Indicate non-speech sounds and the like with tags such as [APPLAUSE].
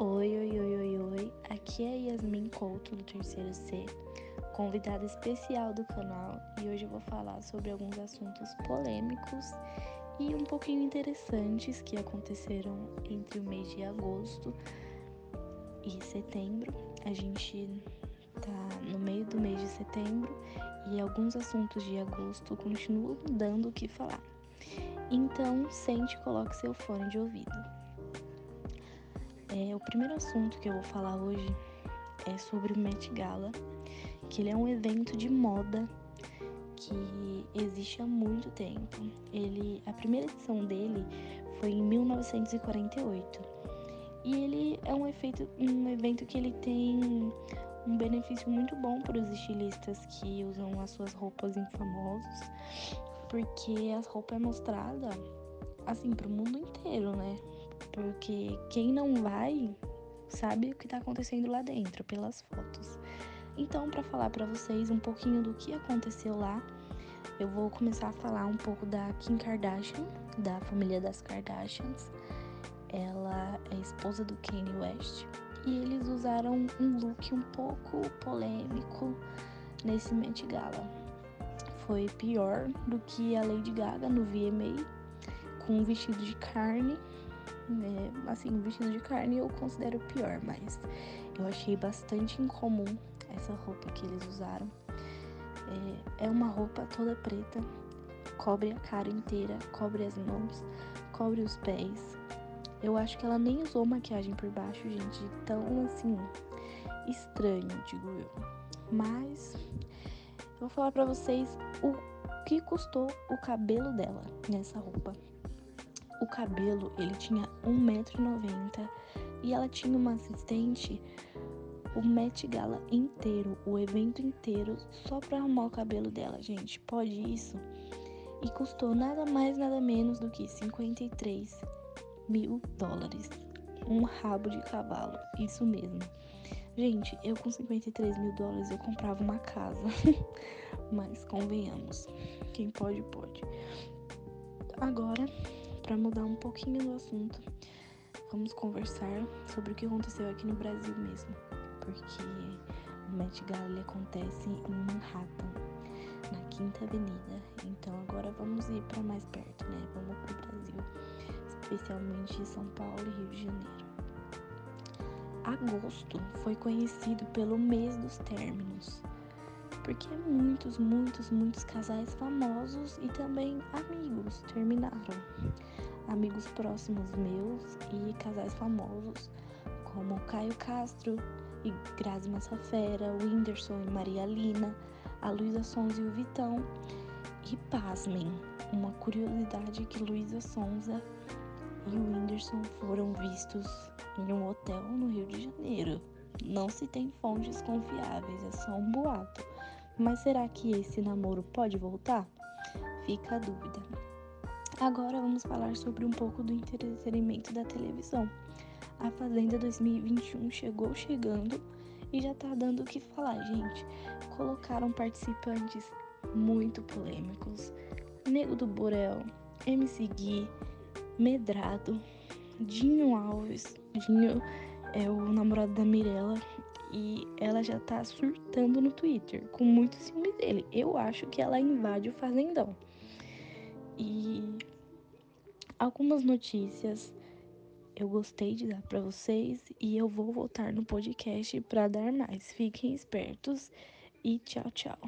Oi, oi, oi, oi, oi. Aqui é Yasmin Couto do terceiro C, convidada especial do canal, e hoje eu vou falar sobre alguns assuntos polêmicos e um pouquinho interessantes que aconteceram entre o mês de agosto e setembro. A gente tá no meio do mês de setembro e alguns assuntos de agosto continuam dando o que falar. Então, sente e coloque seu fone de ouvido. É, o primeiro assunto que eu vou falar hoje é sobre o Met Gala, que ele é um evento de moda que existe há muito tempo. Ele, a primeira edição dele foi em 1948 e ele é um, efeito, um evento que ele tem um benefício muito bom para os estilistas que usam as suas roupas em famosos, porque as roupas é mostrada assim para o mundo inteiro, né? Porque quem não vai sabe o que está acontecendo lá dentro pelas fotos. Então, para falar para vocês um pouquinho do que aconteceu lá, eu vou começar a falar um pouco da Kim Kardashian, da família das Kardashians. Ela é esposa do Kanye West e eles usaram um look um pouco polêmico nesse Met Gala. Foi pior do que a Lady Gaga no VMA, com um vestido de carne né? Assim, vestido de carne eu considero pior, mas eu achei bastante incomum essa roupa que eles usaram. É, é uma roupa toda preta, cobre a cara inteira, cobre as mãos, cobre os pés. Eu acho que ela nem usou maquiagem por baixo, gente, tão assim estranho, digo eu. Mas eu vou falar para vocês o que custou o cabelo dela nessa roupa. O cabelo, ele tinha 1,90m e ela tinha uma assistente o Met Gala inteiro, o evento inteiro, só pra arrumar o cabelo dela, gente. Pode isso? E custou nada mais, nada menos do que 53 mil dólares. Um rabo de cavalo, isso mesmo. Gente, eu com 53 mil dólares eu comprava uma casa. [LAUGHS] Mas convenhamos, quem pode, pode. Agora, para mudar um pouquinho do assunto, vamos conversar sobre o que aconteceu aqui no Brasil mesmo, porque o Met Gala acontece em Manhattan, na Quinta Avenida. Então agora vamos ir para mais perto, né? Vamos para o Brasil, especialmente São Paulo e Rio de Janeiro. Agosto foi conhecido pelo mês dos términos porque muitos, muitos, muitos casais famosos e também amigos terminaram. Amigos próximos meus e casais famosos, como Caio Castro e Grazi Massafera, Whindersson e Maria Lina, a Luísa Sonza e o Vitão. E pasmem, uma curiosidade é que Luísa Sonza e o Whindersson foram vistos em um hotel no Rio de Janeiro. Não se tem fontes confiáveis, é só um boato. Mas será que esse namoro pode voltar? Fica a dúvida. Agora vamos falar sobre um pouco do entretenimento da televisão. A Fazenda 2021 chegou chegando e já tá dando o que falar, gente. Colocaram participantes muito polêmicos. Nego do Borel, MC Gui, Medrado, Dinho Alves. Dinho é o namorado da Mirella e ela já tá surtando no Twitter, com muito ciúme dele. Eu acho que ela invade o fazendão. E algumas notícias eu gostei de dar para vocês e eu vou voltar no podcast para dar mais. Fiquem espertos e tchau, tchau.